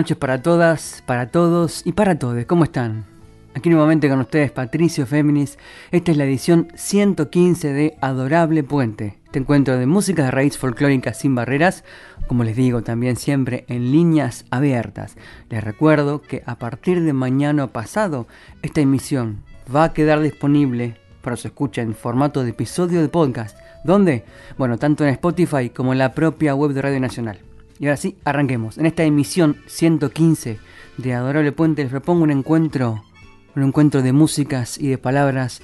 Noches para todas, para todos y para todos. ¿Cómo están? Aquí nuevamente con ustedes Patricio Féminis. Esta es la edición 115 de Adorable Puente. Este encuentro de música de raíz folclórica sin barreras, como les digo también siempre en líneas abiertas. Les recuerdo que a partir de mañana pasado esta emisión va a quedar disponible para su escucha en formato de episodio de podcast. ¿Dónde? Bueno, tanto en Spotify como en la propia web de Radio Nacional. Y ahora sí, arranquemos. En esta emisión 115 de Adorable Puente les propongo un encuentro, un encuentro de músicas y de palabras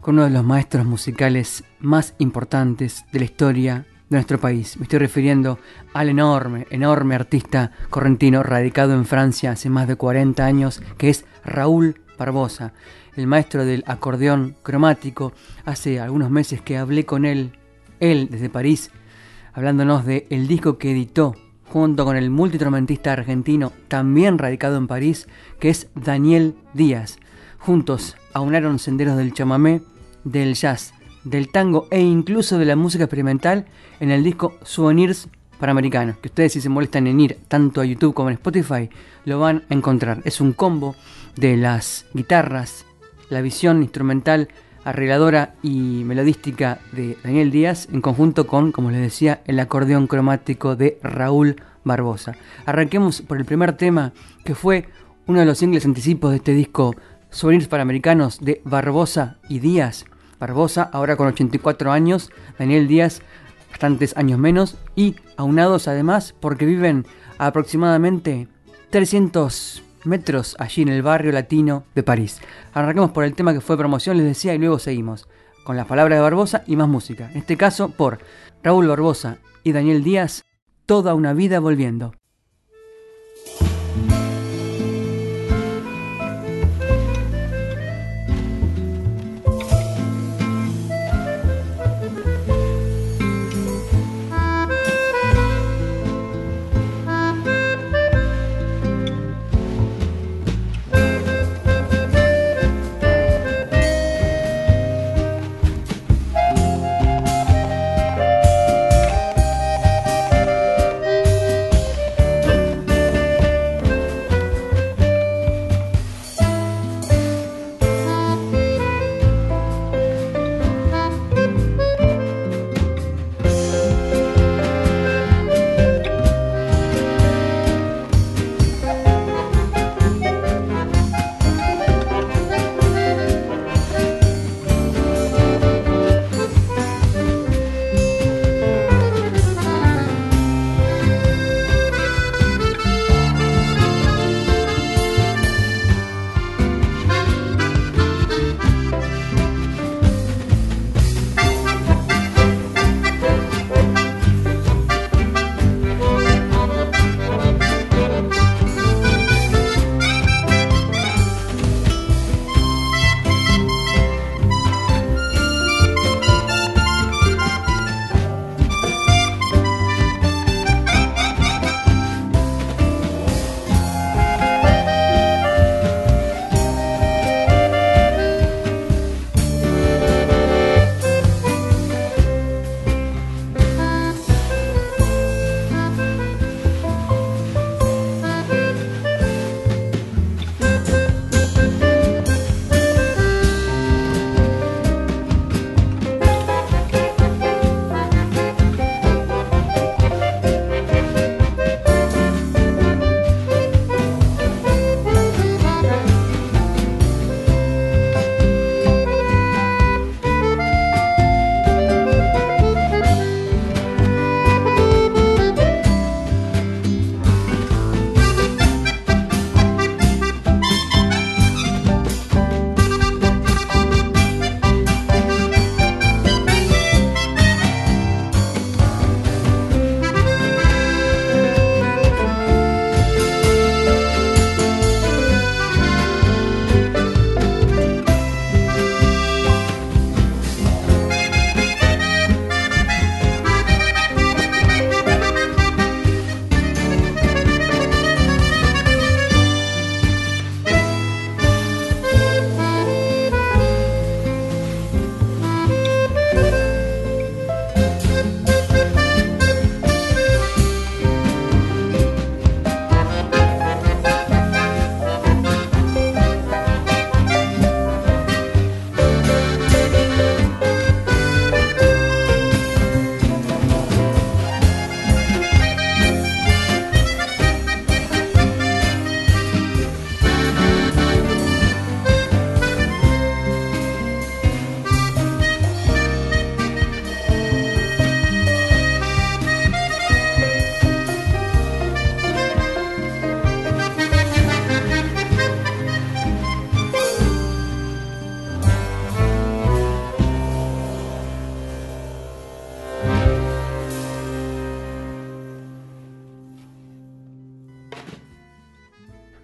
con uno de los maestros musicales más importantes de la historia de nuestro país. Me estoy refiriendo al enorme, enorme artista correntino radicado en Francia hace más de 40 años, que es Raúl Barbosa, el maestro del acordeón cromático. Hace algunos meses que hablé con él, él desde París, hablándonos de el disco que editó junto con el multitrompetista argentino también radicado en París, que es Daniel Díaz. Juntos aunaron senderos del chamamé, del jazz, del tango e incluso de la música experimental en el disco Souvenirs para Americanos, que ustedes si se molestan en ir tanto a YouTube como en Spotify, lo van a encontrar. Es un combo de las guitarras, la visión instrumental arregladora y melodística de Daniel Díaz, en conjunto con, como les decía, el acordeón cromático de Raúl Barbosa. Arranquemos por el primer tema, que fue uno de los singles anticipos de este disco Souvenirs para Americanos de Barbosa y Díaz. Barbosa, ahora con 84 años, Daniel Díaz, bastantes años menos, y aunados además porque viven aproximadamente 300 metros allí en el barrio latino de París. Arranquemos por el tema que fue promoción, les decía, y luego seguimos con las palabras de Barbosa y más música. En este caso por Raúl Barbosa y Daniel Díaz, Toda una vida volviendo.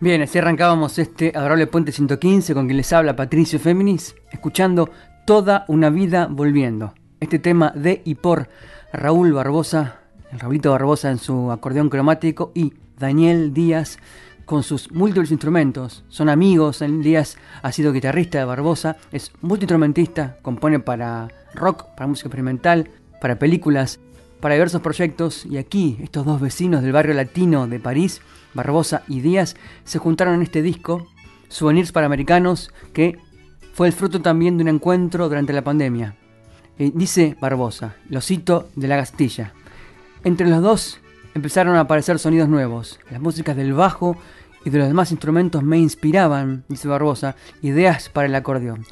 Bien, así arrancábamos este adorable Puente 115 con quien les habla Patricio Féminis, escuchando Toda una vida volviendo. Este tema de y por Raúl Barbosa, el Raulito Barbosa en su acordeón cromático y Daniel Díaz con sus múltiples instrumentos. Son amigos, Daniel Díaz ha sido guitarrista de Barbosa, es multiinstrumentista, compone para rock, para música experimental, para películas, para diversos proyectos y aquí estos dos vecinos del barrio latino de París Barbosa y Díaz se juntaron en este disco, Souvenirs para Americanos, que fue el fruto también de un encuentro durante la pandemia. dice Barbosa, lo cito de la Castilla. Entre los dos empezaron a aparecer sonidos nuevos. Las músicas del bajo y de los demás instrumentos me inspiraban, dice Barbosa, ideas para el acordeón.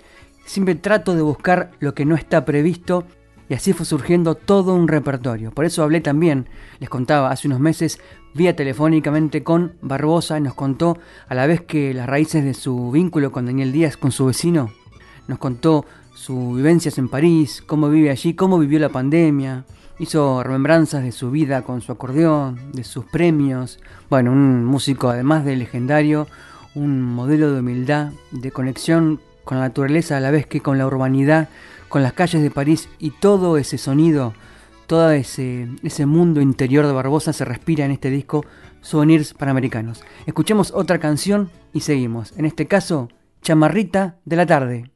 Siempre trato de buscar lo que no está previsto y así fue surgiendo todo un repertorio. Por eso hablé también, les contaba hace unos meses, vía telefónicamente con Barbosa y nos contó, a la vez que las raíces de su vínculo con Daniel Díaz, con su vecino, nos contó sus vivencias en París, cómo vive allí, cómo vivió la pandemia, hizo remembranzas de su vida con su acordeón, de sus premios. Bueno, un músico además de legendario, un modelo de humildad, de conexión con la naturaleza a la vez que con la urbanidad con las calles de París y todo ese sonido, todo ese, ese mundo interior de Barbosa se respira en este disco Souvenirs Panamericanos. Escuchemos otra canción y seguimos. En este caso, Chamarrita de la Tarde.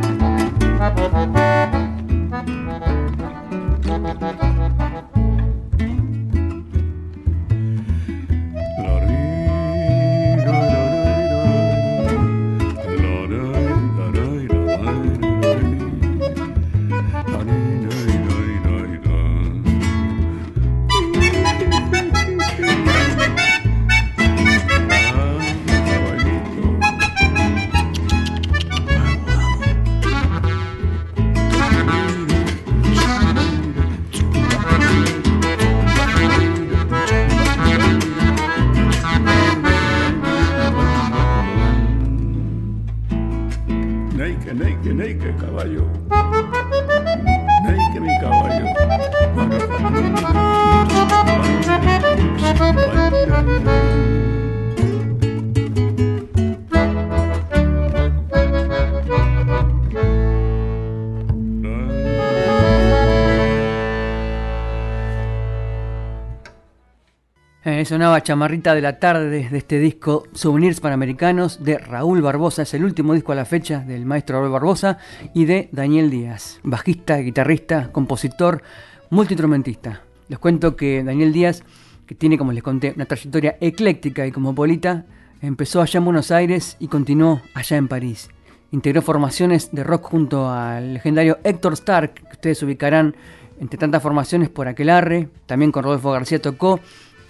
sonaba Chamarrita de la Tarde de este disco Souvenirs Panamericanos de Raúl Barbosa, es el último disco a la fecha del maestro Raúl Barbosa y de Daniel Díaz, bajista, guitarrista, compositor, multiinstrumentista. Les cuento que Daniel Díaz, que tiene, como les conté, una trayectoria ecléctica y cosmopolita, empezó allá en Buenos Aires y continuó allá en París. Integró formaciones de rock junto al legendario Héctor Stark, que ustedes ubicarán entre tantas formaciones por Aquelarre, también con Rodolfo García tocó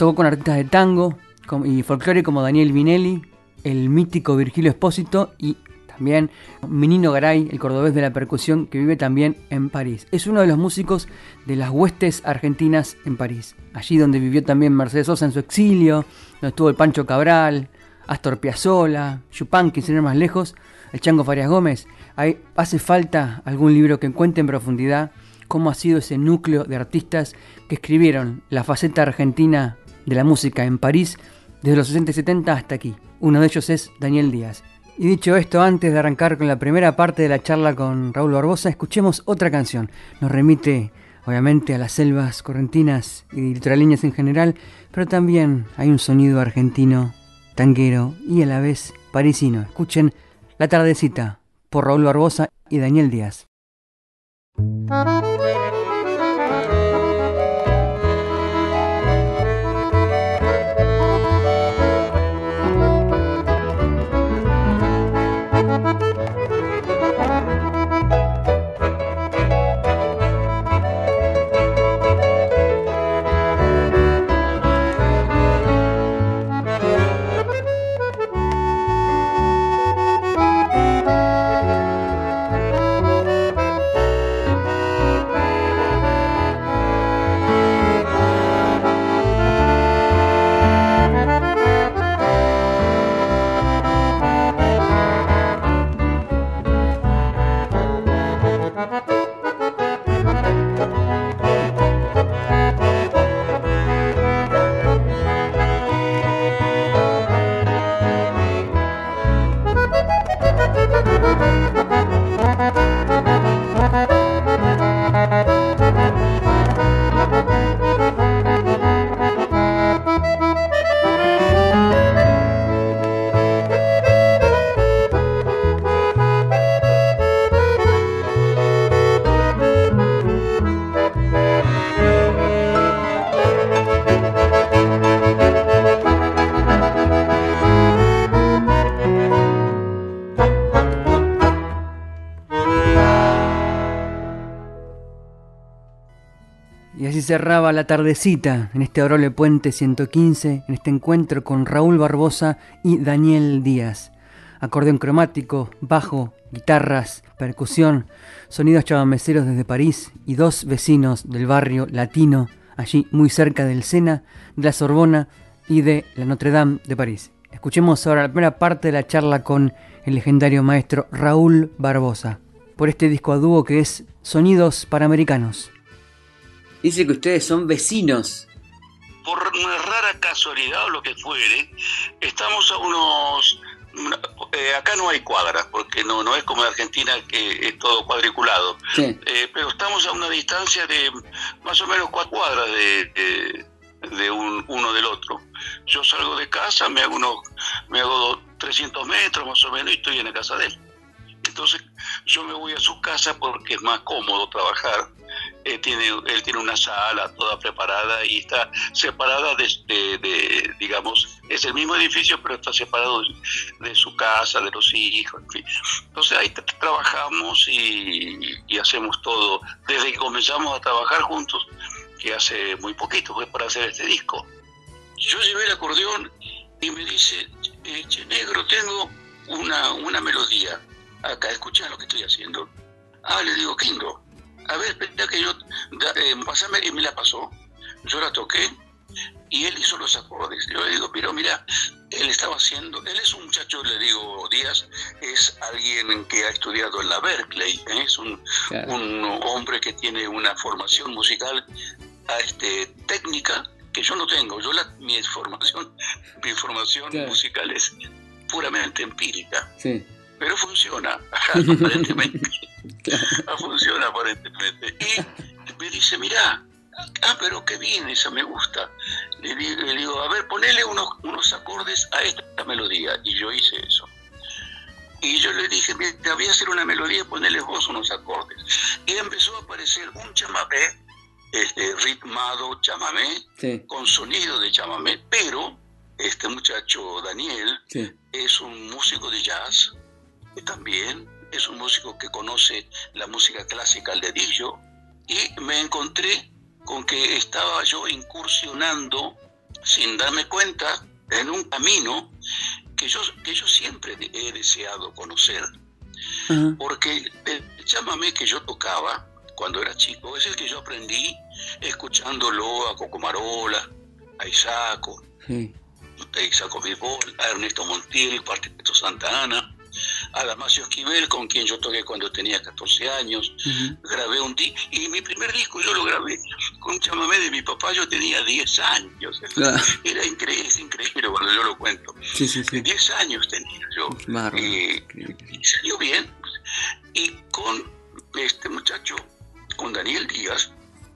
Tocó con artistas de tango y folclore como Daniel Vinelli, el mítico Virgilio Espósito y también Menino Garay, el cordobés de la percusión que vive también en París. Es uno de los músicos de las huestes argentinas en París, allí donde vivió también Mercedes Sosa en su exilio, donde estuvo el Pancho Cabral, Astor Piazzolla, Chupanqui, sin ir más lejos, el Chango Farias Gómez. Ahí hace falta algún libro que cuente en profundidad cómo ha sido ese núcleo de artistas que escribieron la faceta argentina de la música en París desde los 60 y 70 hasta aquí. Uno de ellos es Daniel Díaz. Y dicho esto, antes de arrancar con la primera parte de la charla con Raúl Barbosa, escuchemos otra canción. Nos remite, obviamente, a las selvas correntinas y litoraleñas en general, pero también hay un sonido argentino, tanguero y a la vez parisino. Escuchen La Tardecita por Raúl Barbosa y Daniel Díaz. Cerraba la tardecita en este adorable puente 115, en este encuentro con Raúl Barbosa y Daniel Díaz. Acordeón cromático, bajo, guitarras, percusión, sonidos chavameceros desde París y dos vecinos del barrio latino, allí muy cerca del Sena, de la Sorbona y de la Notre Dame de París. Escuchemos ahora la primera parte de la charla con el legendario maestro Raúl Barbosa, por este disco a dúo que es Sonidos Panamericanos. Dice que ustedes son vecinos. Por una rara casualidad o lo que fuere, estamos a unos... Eh, acá no hay cuadras, porque no, no es como en Argentina que es todo cuadriculado. Eh, pero estamos a una distancia de más o menos cuatro cuadras de, de, un, uno del otro. Yo salgo de casa, me hago, unos, me hago 300 metros más o menos y estoy en la casa de él. Entonces yo me voy a su casa porque es más cómodo trabajar eh, tiene, él tiene una sala toda preparada y está separada de, digamos, es el mismo edificio, pero está separado de, su casa, de los hijos, en fin. Entonces ahí trabajamos y, hacemos todo. Desde que comenzamos a trabajar juntos, que hace muy poquito fue para hacer este disco. Yo llevé el acordeón y me dice, che, negro, tengo una, una melodía. Acá, escucha lo que estoy haciendo. Ah, le digo, Kingo a ver, espera que yo, eh, pasame, y me la pasó. Yo la toqué y él hizo los acordes. Yo le digo, pero mira, él estaba haciendo, él es un muchacho, le digo, Díaz, es alguien que ha estudiado en la Berkeley, ¿eh? es un, hombre que tiene una formación musical este, técnica que yo no tengo. Yo la, mi formación, mi formación musical es puramente empírica. Sí. Pero funciona, aparentemente. Funciona aparentemente. Y me dice, mira, ah, pero qué bien, esa me gusta. Le digo, a ver, ponele unos, unos acordes a esta melodía. Y yo hice eso. Y yo le dije, te voy a hacer una melodía, ponele vos unos acordes. Y empezó a aparecer un chamamé, este, ritmado chamamé, con sonido de chamamé, pero este muchacho Daniel es un músico de jazz también es un músico que conoce la música clásica al dedillo, y me encontré con que estaba yo incursionando, sin darme cuenta, en un camino que yo, que yo siempre he deseado conocer. Porque el chamamé que yo tocaba cuando era chico es el que yo aprendí escuchándolo a Cocomarola, a Isaco, a Isaco Vivol, a Ernesto Montiel, Cuarteto Santa Ana, a Damasio Esquivel, con quien yo toqué cuando tenía 14 años. Grabé un disco, y mi primer disco yo lo grabé con un chamamé de mi papá, yo tenía 10 años. Era increíble, increíble cuando yo lo cuento. 10 años tenía yo. y, salió bien. Y con este muchacho, con Daniel Díaz,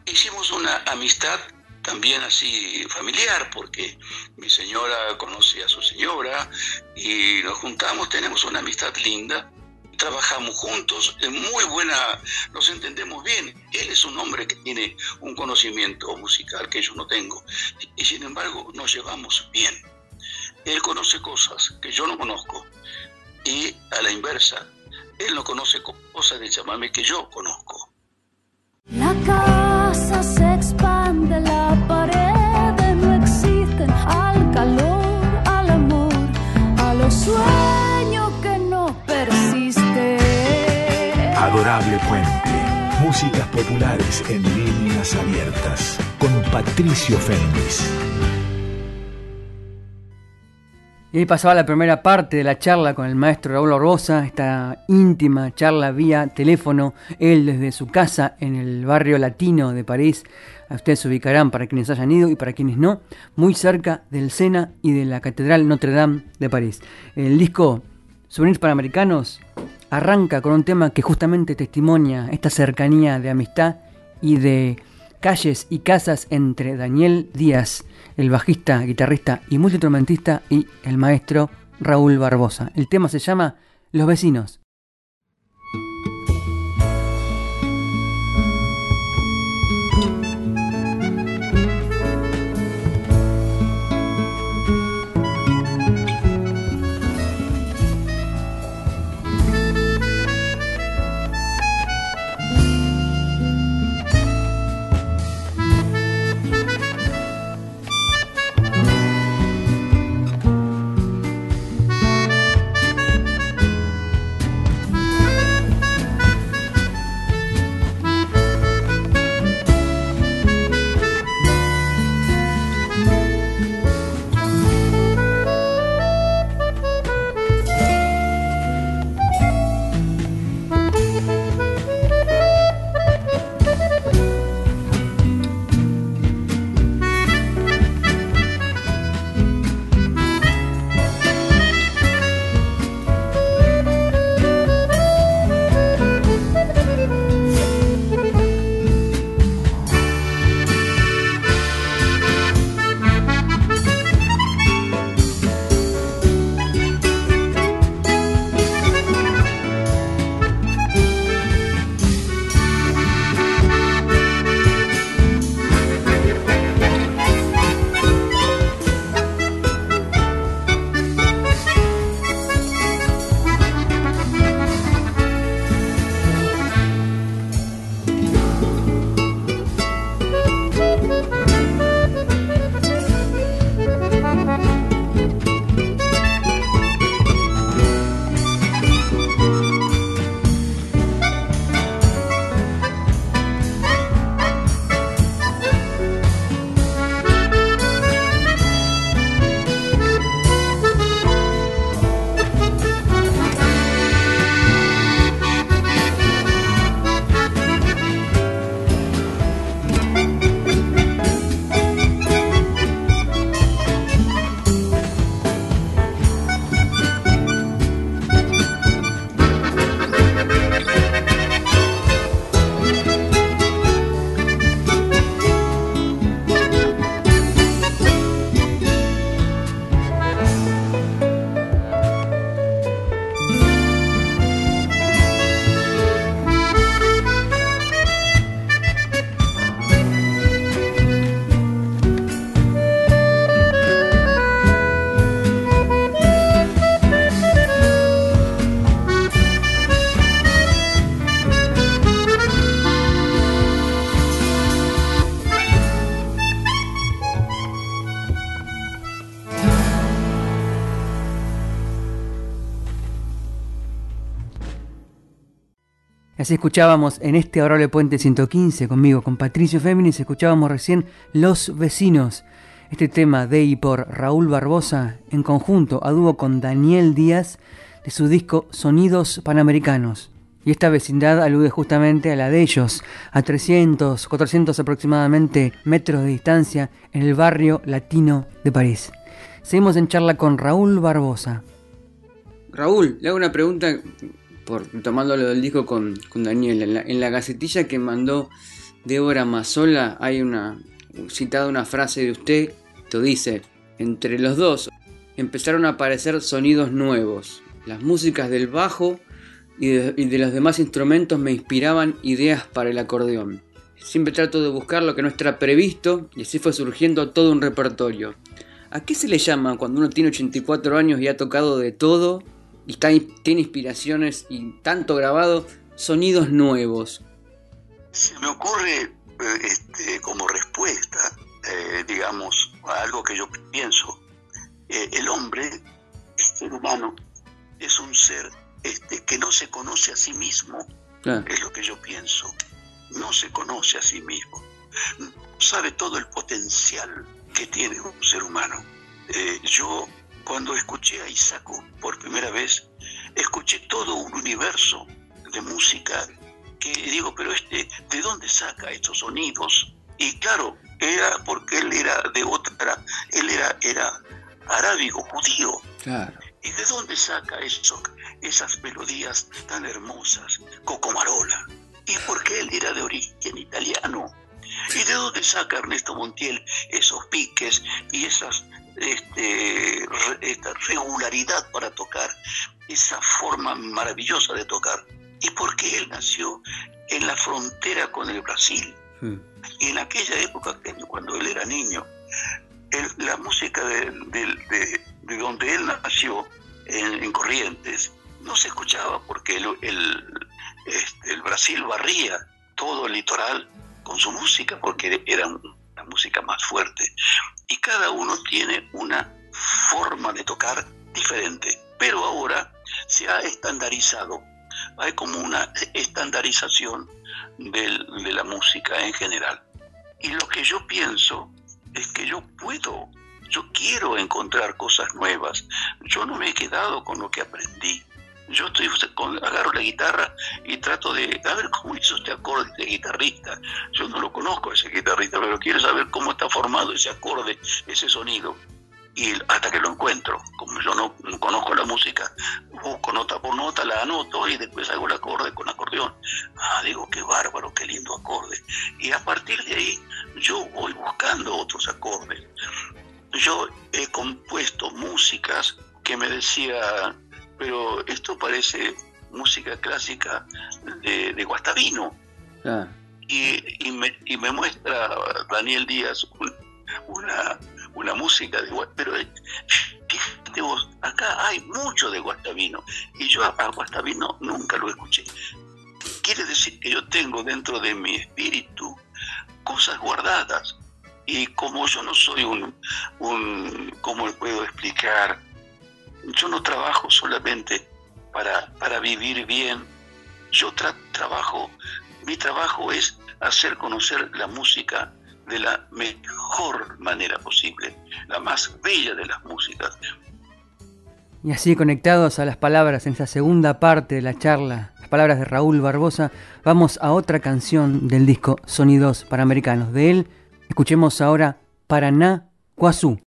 hicimos una amistad también así familiar, porque mi señora conoce a su señora y nos juntamos, tenemos una amistad linda, trabajamos juntos, es muy buena, nos entendemos bien. Él es un hombre que tiene un conocimiento musical que yo no tengo y sin embargo nos llevamos bien. Él conoce cosas que yo no conozco y a la inversa, él no conoce cosas de llamarme que yo conozco. La casa se Músicas populares en líneas abiertas. Con Patricio Fernández. Y pasaba la primera parte de la charla con el maestro Raúl Orbosa, esta íntima charla vía teléfono, él desde su casa en el barrio latino de París, a ustedes se ubicarán para quienes hayan ido y para quienes no, muy cerca del Sena y de la Catedral Notre Dame de París. El disco Souvenirs Panamericanos arranca con un tema que justamente testimonia esta cercanía de amistad y de calles y casas entre Daniel Díaz, el bajista, guitarrista y multiinstrumentista, y el maestro Raúl Barbosa. El tema se llama Los vecinos. Así escuchábamos en este Adorable Puente 115 conmigo, con Patricio Féminis, escuchábamos recién Los Vecinos, este tema de y por Raúl Barbosa, en conjunto a dúo con Daniel Díaz, de su disco Sonidos Panamericanos. Y esta vecindad alude justamente a la de ellos, a 300, 400 aproximadamente metros de distancia en el barrio latino de París. Seguimos en charla con Raúl Barbosa. Raúl, le hago una pregunta por tomándolo del disco con, Daniel. En la, gacetilla que mandó Débora Mazola hay una citada una frase de usted que dice, entre los dos empezaron a aparecer sonidos nuevos. Las músicas del bajo y de, los demás instrumentos me inspiraban ideas para el acordeón. Siempre trato de buscar lo que no está previsto y así fue surgiendo todo un repertorio. ¿A qué se le llama cuando uno tiene 84 años y ha tocado de todo y tiene inspiraciones y tanto grabado sonidos nuevos? Se me ocurre eh, este, como respuesta, eh, digamos, a algo que yo pienso. Eh, el hombre, el ser humano, es un ser este, que no se conoce a sí mismo, es lo que yo pienso. No se conoce a sí mismo. Sabe todo el potencial que tiene un ser humano. Eh, yo cuando escuché a Isaco por primera vez, escuché todo un universo de música que digo, pero este, ¿de dónde saca estos sonidos? Y claro, era porque él era de otra, él era, era arábigo, judío. Claro. ¿Y de dónde saca eso, esas melodías tan hermosas, Cocomarola? ¿Y porque él era de origen italiano? ¿Y de dónde saca Ernesto Montiel esos piques y esas, este, esta regularidad para tocar, esa forma maravillosa de tocar? ¿Y porque él nació en la frontera con el Brasil? Hmm. Y en aquella época, cuando él era niño, la música de, de donde él nació, en, Corrientes, no se escuchaba porque el, este, el, Brasil barría todo el litoral con su música, porque era una música más fuerte. Y cada uno tiene una forma de tocar diferente, pero ahora se ha estandarizado. Hay como una estandarización de la música en general. Y lo que yo pienso es que yo puedo yo quiero encontrar cosas nuevas. Yo no me he quedado con lo que aprendí. Yo estoy con, agarro la guitarra y trato de a ver cómo hizo este acorde de guitarrista. Yo no lo conozco ese guitarrista, pero quiero saber cómo está formado ese acorde, ese sonido. Y hasta que lo encuentro, como yo no, conozco la música, busco nota por nota, la anoto y después hago el acorde con acordeón. Ah, digo, qué bárbaro, qué lindo acorde. Y a partir de ahí yo voy buscando otros acordes yo he compuesto músicas que me decía, pero esto parece música clásica de, Guastavino. Y, me, muestra Daniel Díaz una, una música de. Pero fíjate vos, acá hay mucho de Guastavino y yo a, a Guastavino nunca lo escuché. Quiere decir que yo tengo dentro de mi espíritu cosas guardadas y como yo no soy un, un ¿cómo puedo explicar? Yo no trabajo solamente para, para vivir bien, yo trabajo, mi trabajo es hacer conocer la música de la mejor manera posible, la más bella de las músicas. Y así conectados a las palabras en esa segunda parte de la charla, las palabras de Raúl Barbosa, vamos a otra canción del disco Sonidos Panamericanos. De él Escuchemos ahora Paraná Cuazú.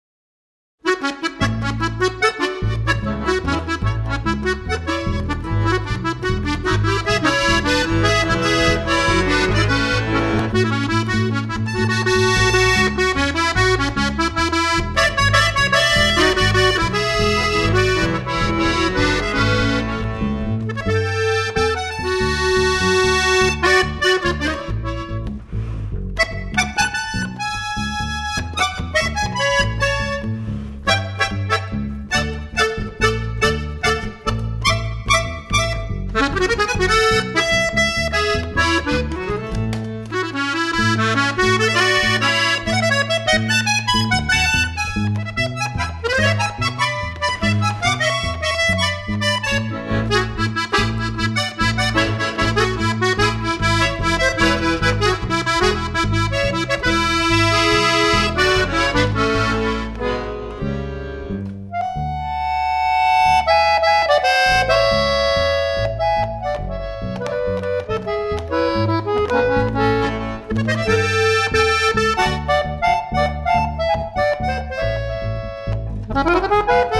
Música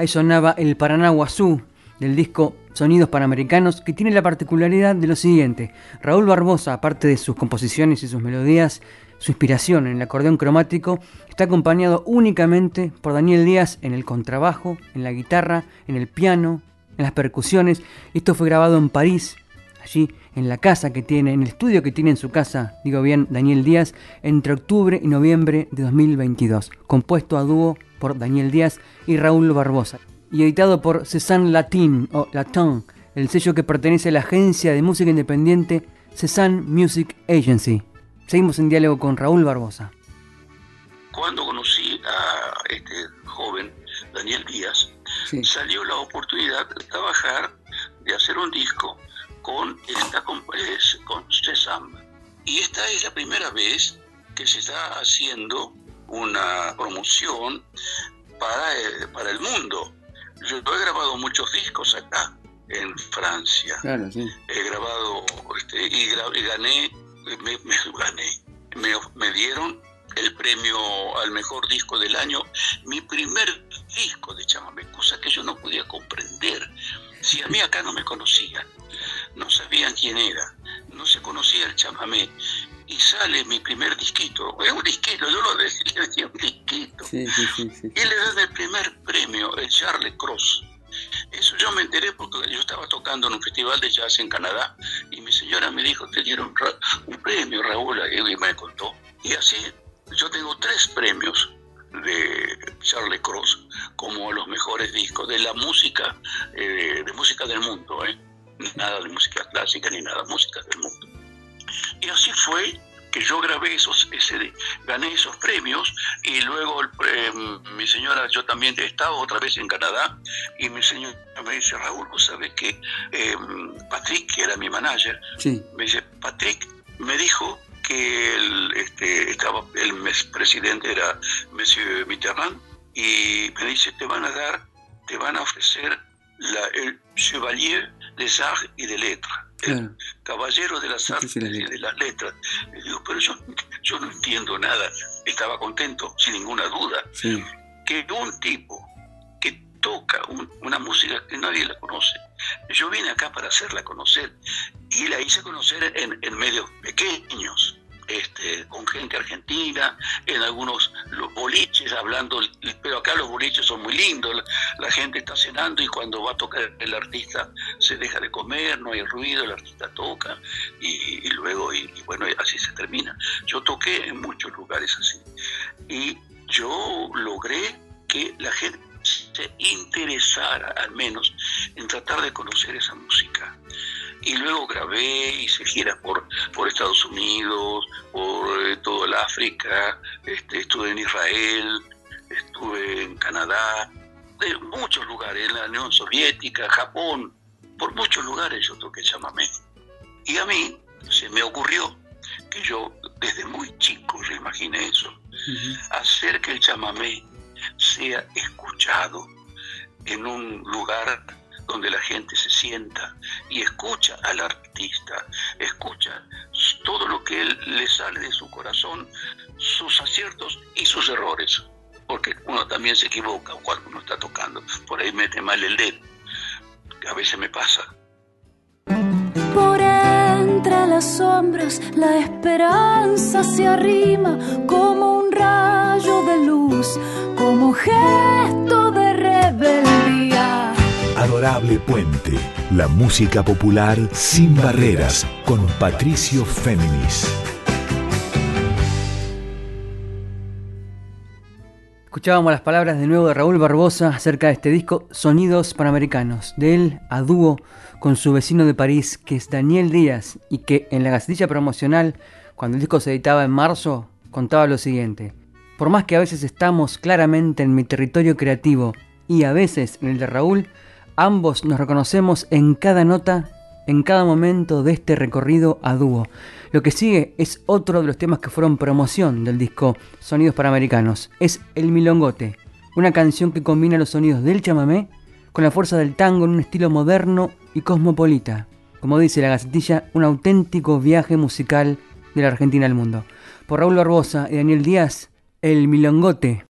Ahí sonaba el Paranaguazú del disco Sonidos Panamericanos, que tiene la particularidad de lo siguiente. Raúl Barbosa, aparte de sus composiciones y sus melodías, su inspiración en el acordeón cromático está acompañado únicamente por Daniel Díaz en el contrabajo, en la guitarra, en el piano, en las percusiones. Esto fue grabado en París, allí en la casa que tiene, en el estudio que tiene en su casa, digo bien, Daniel Díaz, entre octubre y noviembre de 2022, compuesto a dúo por Daniel Díaz y Raúl Barbosa, y editado por Cézanne Latin o Latin, el sello que pertenece a la agencia de música independiente Cézanne Music Agency. Seguimos en diálogo con Raúl Barbosa. Cuando conocí a este joven Daniel Díaz, salió la oportunidad de trabajar, de hacer un disco con esta con, con Y esta es la primera vez que se está haciendo una promoción para el, para el mundo. Yo he grabado muchos discos acá en Francia. He grabado este, y, gané, me, gané. Me, me, dieron el premio al mejor disco del año, mi primer disco de chamamé, cosa que yo no podía comprender. Si a mí acá no me conocían, no sabían quién era, no se conocía el chamamé, y sale mi primer disquito. Es un disquito, yo lo decía, un disquito. y le dan el primer premio, el Charles Cross. Eso yo me enteré porque yo estaba tocando en un festival de jazz en Canadá y mi señora me dijo, te dieron un premio, Raúl, y me contó. Y así yo tengo tres premios de Charles Cross como los mejores discos de la música, eh, de música del mundo, ¿eh? nada de música clásica ni nada, música del mundo. Y así fue que yo grabé esos, ese, gané esos premios y luego mi señora, yo también he estado otra vez en Canadá y mi señora me dice, Raúl, vos sabés que em, Patrick, que era mi manager, me dice, Patrick me dijo que el, este, estaba, el presidente era Monsieur Mitterrand y me dice, te van a dar, te van a ofrecer la, el Chevalier des Arts y de Letras el caballero de las artes y de las letras. Le digo, pero yo, yo no entiendo nada. Estaba contento, sin ninguna duda. Que un tipo que toca una música que nadie la conoce, yo vine acá para hacerla conocer y la hice conocer en, en medios pequeños este, con gente argentina, en algunos boliches hablando, pero acá los boliches son muy lindos, la, gente está cenando y cuando va a tocar el artista se deja de comer, no hay ruido, el artista toca y, luego, y, bueno, así se termina. Yo toqué en muchos lugares así y yo logré que la gente se interesara al menos en tratar de conocer esa música y luego grabé, hice giras por, por Estados Unidos, por eh, todo el África, este, estuve en Israel, estuve en Canadá, en muchos lugares, en la Unión Soviética, Japón, por muchos lugares yo toqué chamamé. Y a mí se me ocurrió que yo desde muy chico, yo imaginé eso, hacer que el chamamé sea escuchado en un lugar donde la gente se sienta y escucha al artista, escucha todo lo que él le sale de su corazón, sus aciertos y sus errores, porque uno también se equivoca cuando uno está tocando, por ahí mete mal el dedo, que a veces me pasa. Por entre las sombras la esperanza se arrima como un rayo de luz, como gesto de rebeldía Adorable Puente, la música popular sin barreras, con Patricio Féminis. Escuchábamos las palabras de nuevo de Raúl Barbosa acerca de este disco Sonidos Panamericanos, de él a dúo con su vecino de París, que es Daniel Díaz, y que en la gacetilla promocional, cuando el disco se editaba en marzo, contaba lo siguiente. Por más que a veces estamos claramente en mi territorio creativo y a veces en el de Raúl, Ambos nos reconocemos en cada nota, en cada momento de este recorrido a dúo. Lo que sigue es otro de los temas que fueron promoción del disco Sonidos Panamericanos. Es El Milongote, una canción que combina los sonidos del chamamé con la fuerza del tango en un estilo moderno y cosmopolita. Como dice la gacetilla, un auténtico viaje musical de la Argentina al mundo. Por Raúl Barbosa y Daniel Díaz, El Milongote.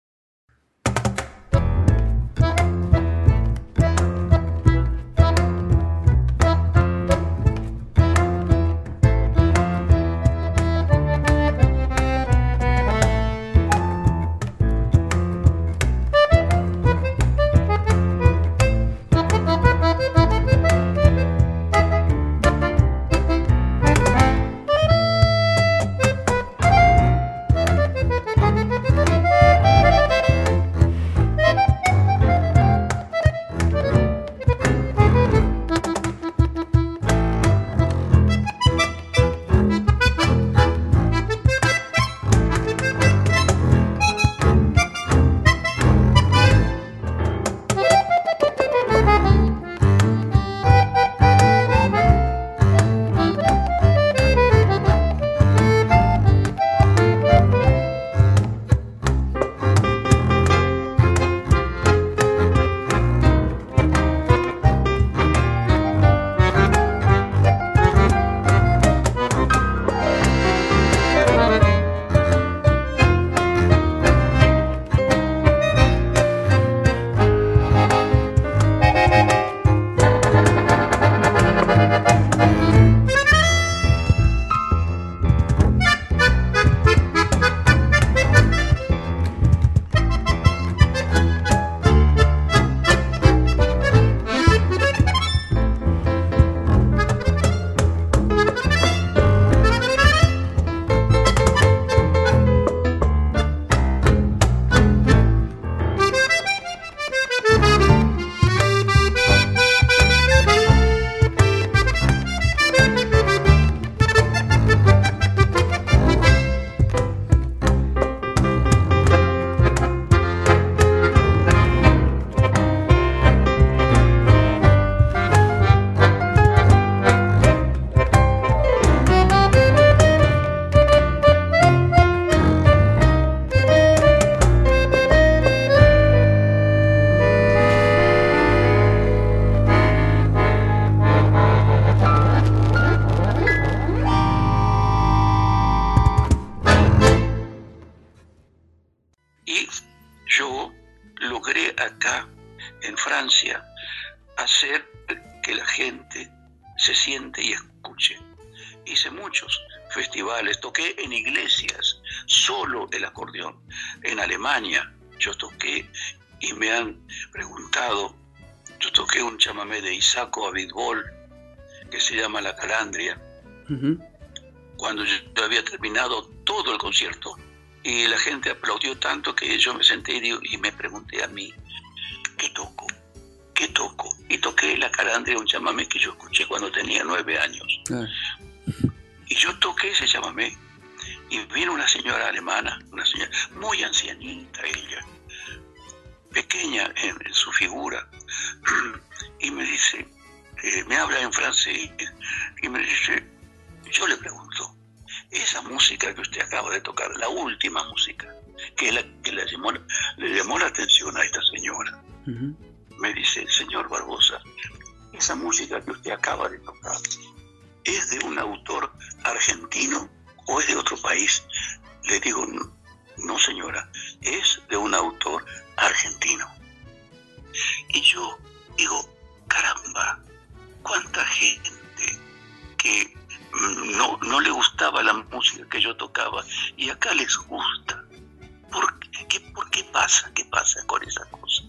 Preguntado, yo toqué un chamamé de Isaco Abitbol que se llama La Calandria, cuando yo había terminado todo el concierto y la gente aplaudió tanto que yo me senté y, me pregunté a mí, ¿qué toco? ¿Qué toco? Y toqué La Calandria, un chamamé que yo escuché cuando tenía nueve años. Y yo toqué ese chamamé y vino una señora alemana, una señora muy ancianita ella, pequeña en, su figura, y me dice, eh, me habla en francés y me dice, yo le pregunto, esa música que usted acaba de tocar, la última música, que es la que le llamó, le llamó la atención a esta señora, me dice, señor Barbosa, esa música que usted acaba de tocar, ¿es de un autor argentino o es de otro país? Le digo, no, señora, es de un autor argentino. Y yo digo, caramba, cuánta gente que no, no le gustaba la música que yo tocaba y acá les gusta. ¿Por qué, por qué pasa? ¿Qué pasa con esa cosa?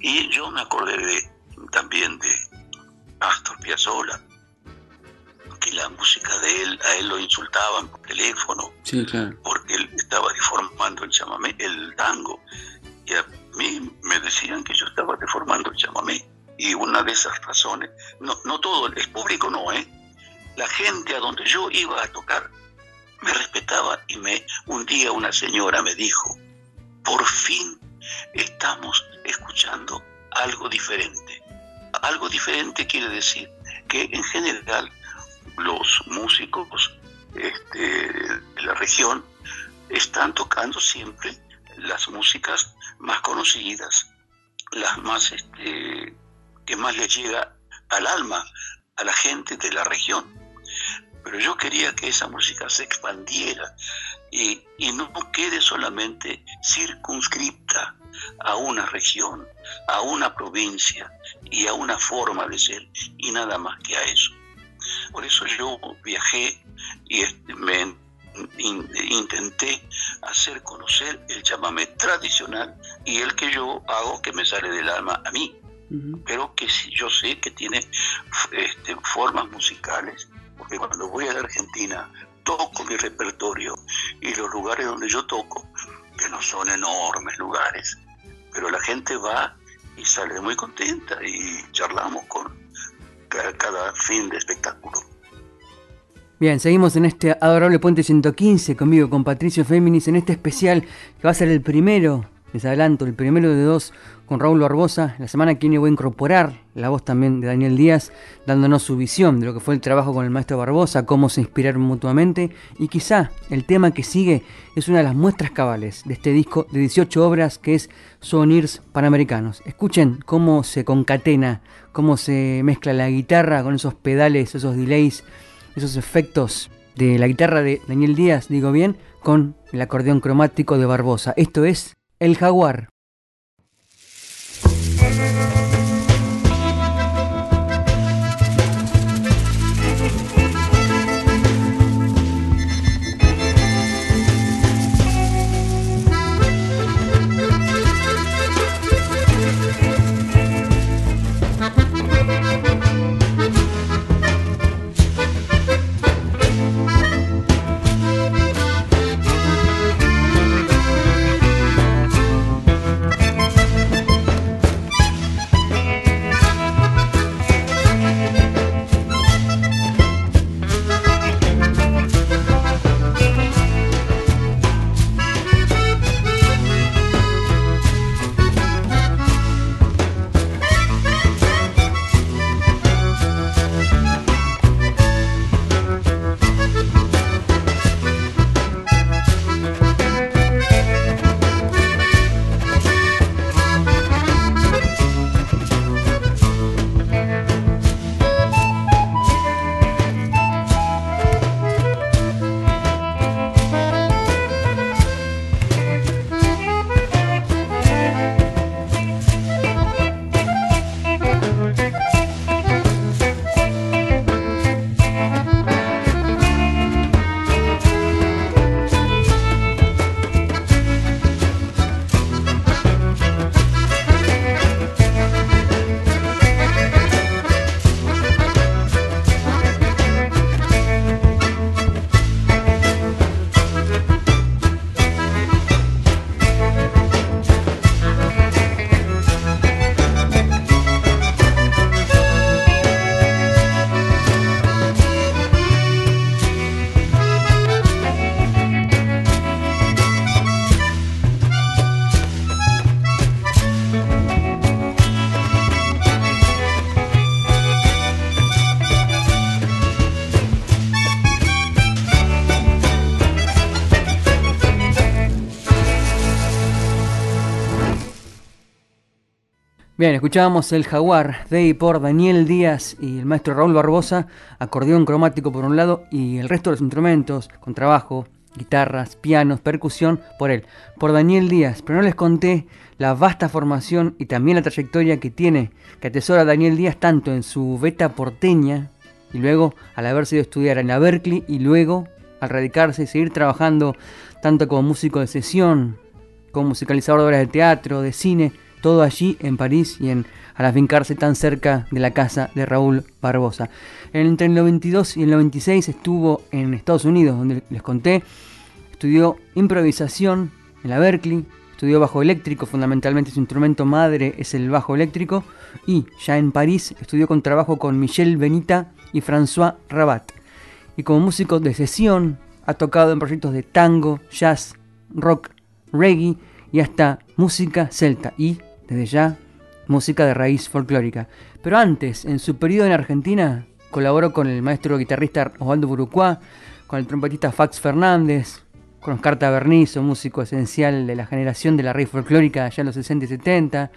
Y yo me acordé de, también de Astor Piazzolla, que la música de él, a él lo insultaban por teléfono, porque él estaba deformando el chamamé, el tango, y a mí me decían que yo estaba deformando el chamamé, y una de esas razones, no, no todo, el público no, ¿eh? La gente a donde yo iba a tocar me respetaba y me un día una señora me dijo, por fin estamos escuchando algo diferente. Algo diferente quiere decir que en general los músicos este, de la región están tocando siempre las músicas más conocidas, las más este, que más les llega al alma a la gente de la región. Pero yo quería que esa música se expandiera y, y no quede solamente circunscripta a una región, a una provincia y a una forma de ser y nada más que a eso. Por eso yo viajé y me intenté hacer conocer el chamamé tradicional y el que yo hago que me sale del alma a mí, pero que yo sé que tiene este, formas musicales, porque cuando voy a la Argentina toco mi repertorio y los lugares donde yo toco, que no son enormes lugares, pero la gente va y sale muy contenta y charlamos con cada, fin de espectáculo. Bien, seguimos en este adorable Puente 115 conmigo, con Patricio Féminis, en este especial que va a ser el primero, les adelanto, el primero de dos con Raúl Barbosa. La semana que viene voy a incorporar la voz también de Daniel Díaz, dándonos su visión de lo que fue el trabajo con el maestro Barbosa, cómo se inspiraron mutuamente y quizá el tema que sigue es una de las muestras cabales de este disco de 18 obras que es Souvenirs Panamericanos. Escuchen cómo se concatena, cómo se mezcla la guitarra con esos pedales, esos delays, esos efectos de la guitarra de Daniel Díaz, digo bien, con el acordeón cromático de Barbosa. Esto es El Jaguar. Bien, escuchábamos El Jaguar de y por Daniel Díaz y el maestro Raúl Barbosa, acordeón cromático por un lado y el resto de los instrumentos, con trabajo, guitarras, pianos, percusión, por él, por Daniel Díaz. Pero no les conté la vasta formación y también la trayectoria que tiene, que atesora Daniel Díaz tanto en su beta porteña y luego al haber sido estudiar en la Berkeley y luego al radicarse y seguir trabajando tanto como músico de sesión, como musicalizador de obras de teatro, de cine, todo allí en París y en al afincarse tan cerca de la casa de Raúl Barbosa. Entre el 92 y el 96 estuvo en Estados Unidos, donde les conté, estudió improvisación en la Berkeley, estudió bajo eléctrico, fundamentalmente su instrumento madre es el bajo eléctrico, y ya en París estudió con trabajo con Michel Benita y François Rabat. Y como músico de sesión ha tocado en proyectos de tango, jazz, rock, reggae y hasta música celta y desde ya música de raíz folclórica. Pero antes, en su periodo en Argentina, colaboró con el maestro guitarrista Osvaldo Burucuá, con el trompetista Fax Fernández, con Oscar Tabernizo, músico esencial de la generación de la raíz folclórica allá en los 60 y 70,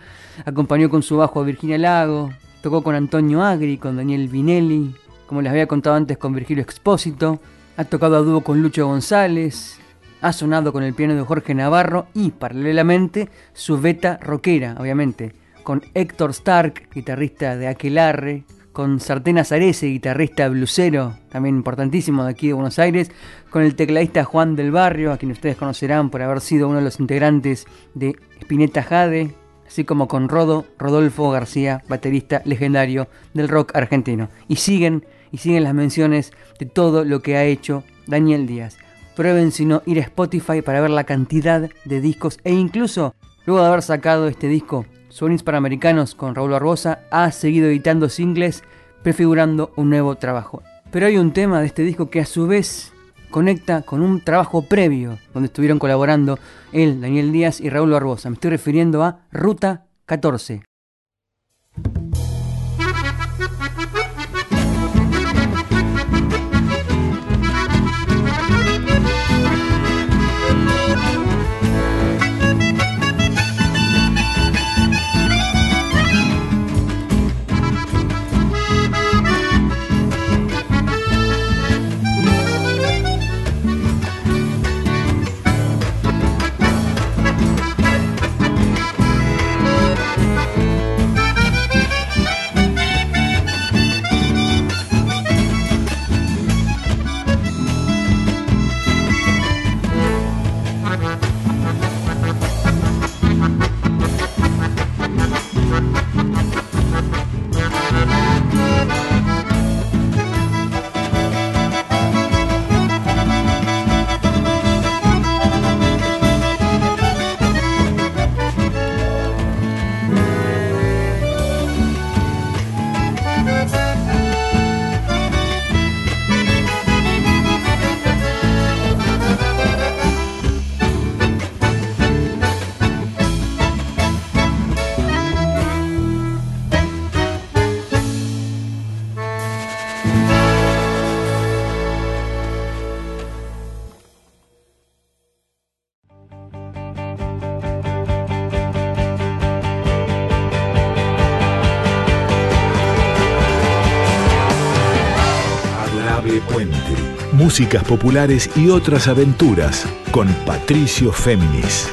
acompañó con su bajo a Virginia Lago, tocó con Antonio Agri, con Daniel Vinelli, como les había contado antes con Virgilio Expósito, ha tocado a dúo con Lucho González, ha sonado con el piano de Jorge Navarro y, paralelamente, su beta rockera, obviamente, con Héctor Stark, guitarrista de Aquelarre, con Sartena Zarese, guitarrista blusero, también importantísimo de aquí de Buenos Aires, con el tecladista Juan del Barrio, a quien ustedes conocerán por haber sido uno de los integrantes de Spinetta Jade, así como con Rodo Rodolfo García, baterista legendario del rock argentino. Y siguen y siguen las menciones de todo lo que ha hecho Daniel Díaz. Prueben si no ir a Spotify para ver la cantidad de discos e incluso luego de haber sacado este disco, Sonics Panamericanos con Raúl Barbosa ha seguido editando singles prefigurando un nuevo trabajo. Pero hay un tema de este disco que a su vez conecta con un trabajo previo donde estuvieron colaborando él, Daniel Díaz y Raúl Barbosa. Me estoy refiriendo a Ruta 14. Músicas populares y otras aventuras con Patricio Féminis.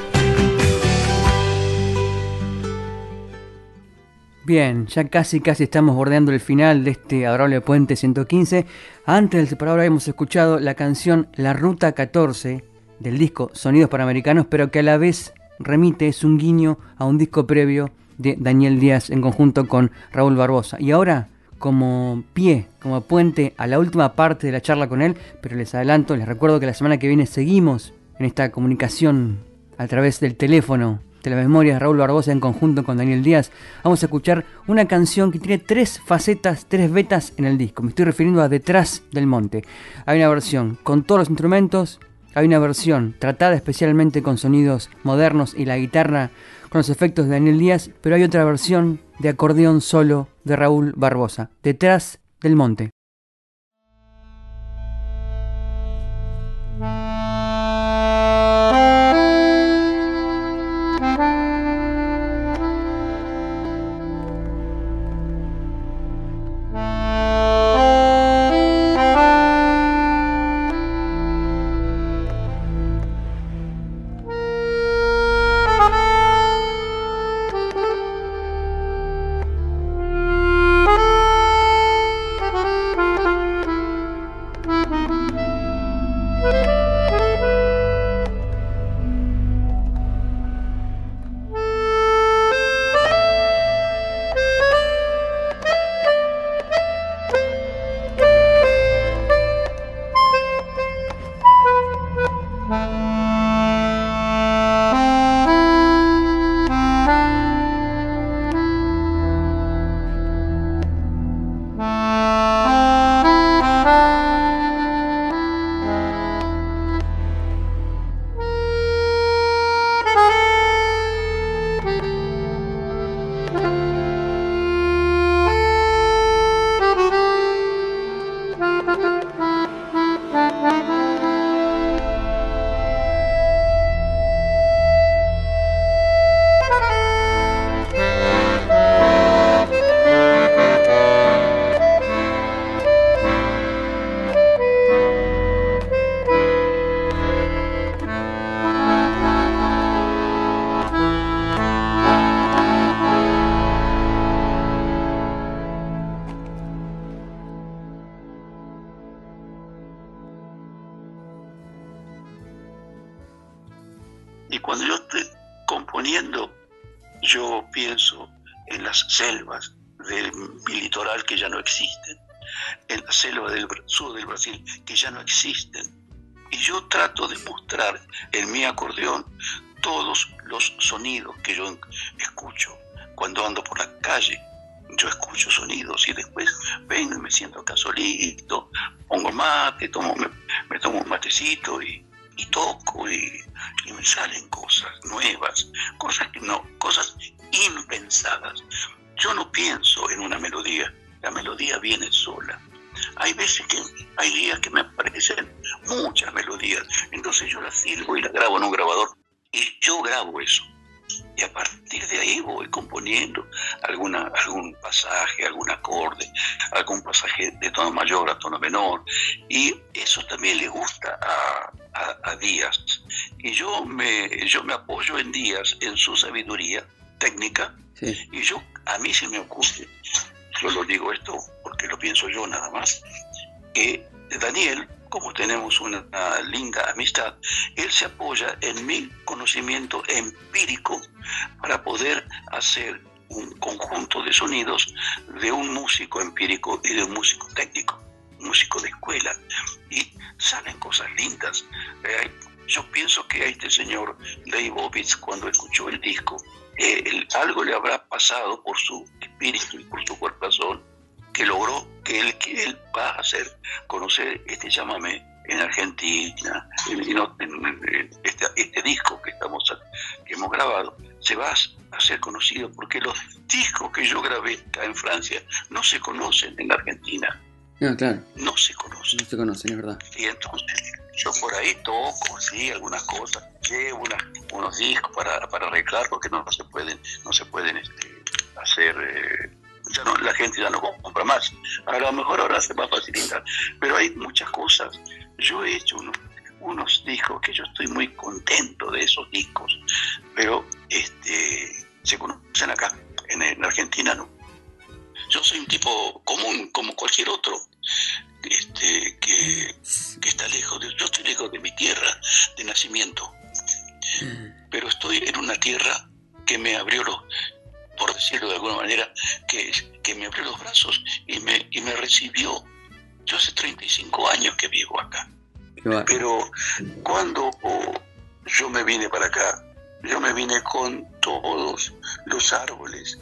Bien, ya casi casi estamos bordeando el final de este adorable puente 115. Antes del separador habíamos escuchado la canción La Ruta 14 del disco Sonidos Panamericanos, pero que a la vez remite, es un guiño a un disco previo de Daniel Díaz en conjunto con Raúl Barbosa. Y ahora como pie, como puente a la última parte de la charla con él, pero les adelanto, les recuerdo que la semana que viene seguimos en esta comunicación a través del teléfono de la memoria Raúl Barbosa en conjunto con Daniel Díaz. Vamos a escuchar una canción que tiene tres facetas, tres vetas en el disco. Me estoy refiriendo a Detrás del Monte. Hay una versión con todos los instrumentos, hay una versión tratada especialmente con sonidos modernos y la guitarra con los efectos de Daniel Díaz, pero hay otra versión de acordeón solo de Raúl Barbosa, Detrás del Monte. Para poder hacer un conjunto de sonidos de un músico empírico y de un músico técnico, músico de escuela. Y salen cosas lindas. Eh, yo pienso que a este señor Leibovitz, cuando escuchó el disco, eh, algo le habrá pasado por su espíritu y por su corazón que logró que él, que él va a hacer conocer este llámame en Argentina, este, este, disco que estamos que hemos grabado se va a hacer conocido porque los discos que yo grabé acá en Francia no se conocen en Argentina. No, claro. No se conocen. No se conocen, es verdad. Y entonces yo por ahí toco, sí, algunas cosas, llevo unos discos para, para arreglar porque no, se pueden, no se pueden este, hacer eh, ya no, la gente ya no compra más. A lo mejor ahora se va a facilitar, pero hay muchas cosas. Yo he hecho unos, unos discos que yo estoy muy contento de esos discos, pero este, se conocen acá, en, Argentina no. Yo soy un tipo común, como cualquier otro, este, que, que está lejos de, yo estoy lejos de mi tierra de nacimiento, mm. pero estoy en una tierra que me abrió los, por decirlo de alguna manera, que, que me abrió los brazos y me, y me recibió. Yo hace 35 años que vivo acá. Pero cuando yo me vine para acá, yo me vine con todos los árboles,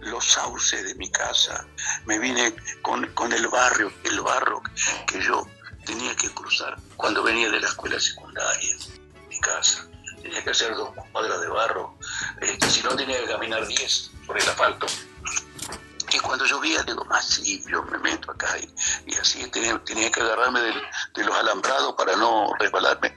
los sauces de mi casa, me vine con, con el barrio, el barro que yo tenía que cruzar cuando venía de la escuela secundaria, mi casa. Tenía que hacer dos cuadras de barro, este, si no tenía que caminar diez por el asfalto. Y cuando llovía, digo, más sí, yo me meto acá. Y, así tenía, que agarrarme de, los alambrados para no resbalarme.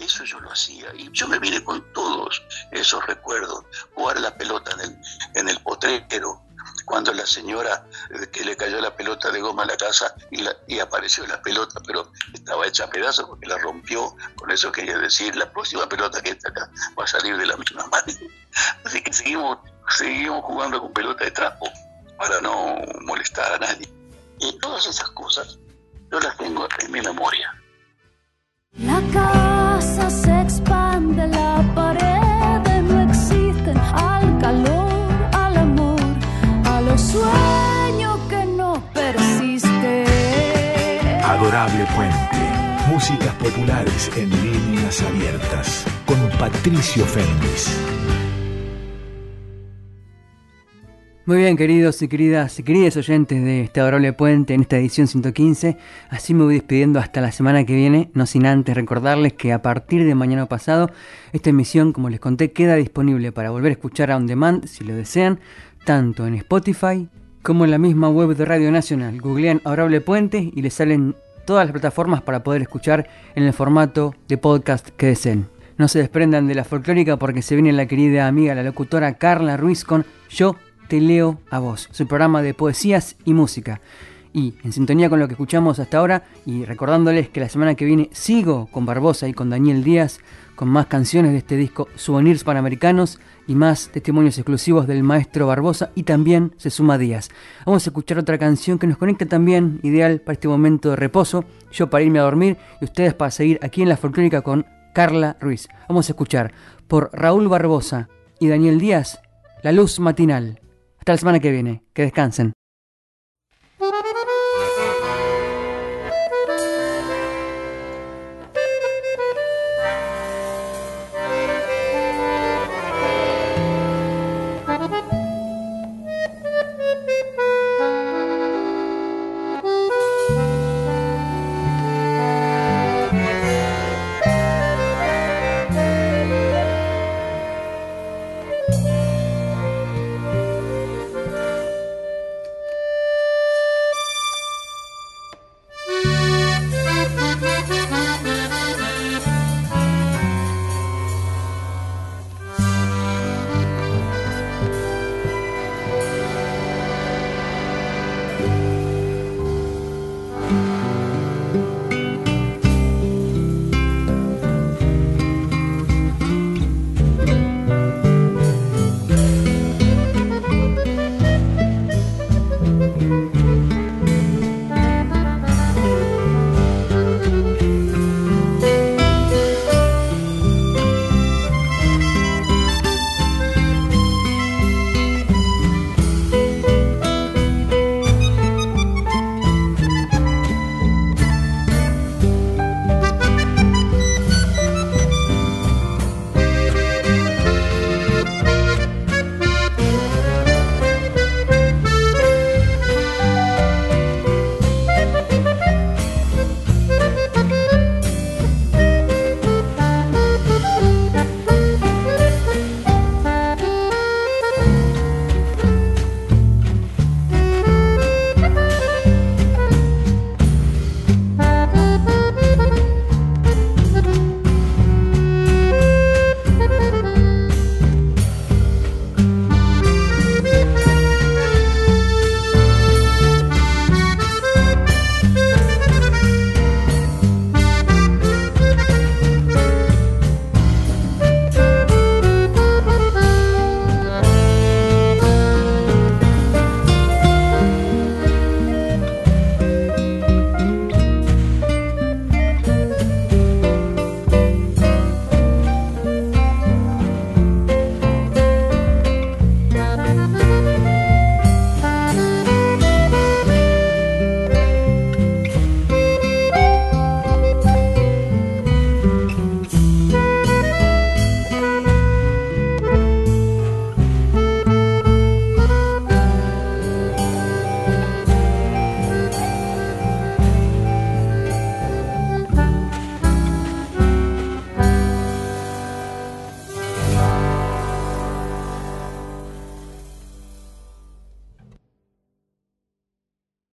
Eso yo lo hacía. Y yo me vine con todos esos recuerdos. Jugar la pelota en el, en el potrero, cuando la señora eh, que le cayó la pelota de goma a la casa y, la, y apareció la pelota, pero estaba hecha a pedazos porque la rompió, con eso quería decir, la próxima pelota que está acá va a salir de la misma manera. Así que seguimos, seguimos jugando con pelota de trapo para no molestar a nadie. Y todas esas cosas yo las tengo en mi memoria. La casa se expande, la pared no existen al calor sueño que no persiste. Adorable Puente. Músicas populares en líneas abiertas. Con Patricio Fernández. Muy bien, queridos y queridas y queridos oyentes de este adorable puente en esta edición 115. Así me voy despidiendo hasta la semana que viene, no sin antes recordarles que a partir de mañana pasado, esta emisión, como les conté, queda disponible para volver a escuchar a on demand si lo desean, tanto en Spotify como en la misma web de Radio Nacional. Googlean Adorable Puente y les salen todas las plataformas para poder escuchar en el formato de podcast que deseen. No se desprendan de la folclórica porque se viene la querida amiga, la locutora Carla Ruiz con Yo te leo a vos, su programa de poesías y música. Y en sintonía con lo que escuchamos hasta ahora y recordándoles que la semana que viene sigo con Barbosa y con Daniel Díaz con más canciones de este disco Souvenirs Panamericanos y más testimonios exclusivos del maestro Barbosa y también se suma Díaz. Vamos a escuchar otra canción que nos conecta también, ideal para este momento de reposo, yo para irme a dormir y ustedes para seguir aquí en la folclórica con Carla Ruiz. Vamos a escuchar por Raúl Barbosa y Daniel Díaz, La Luz Matinal. Hasta la semana que viene. Que descansen.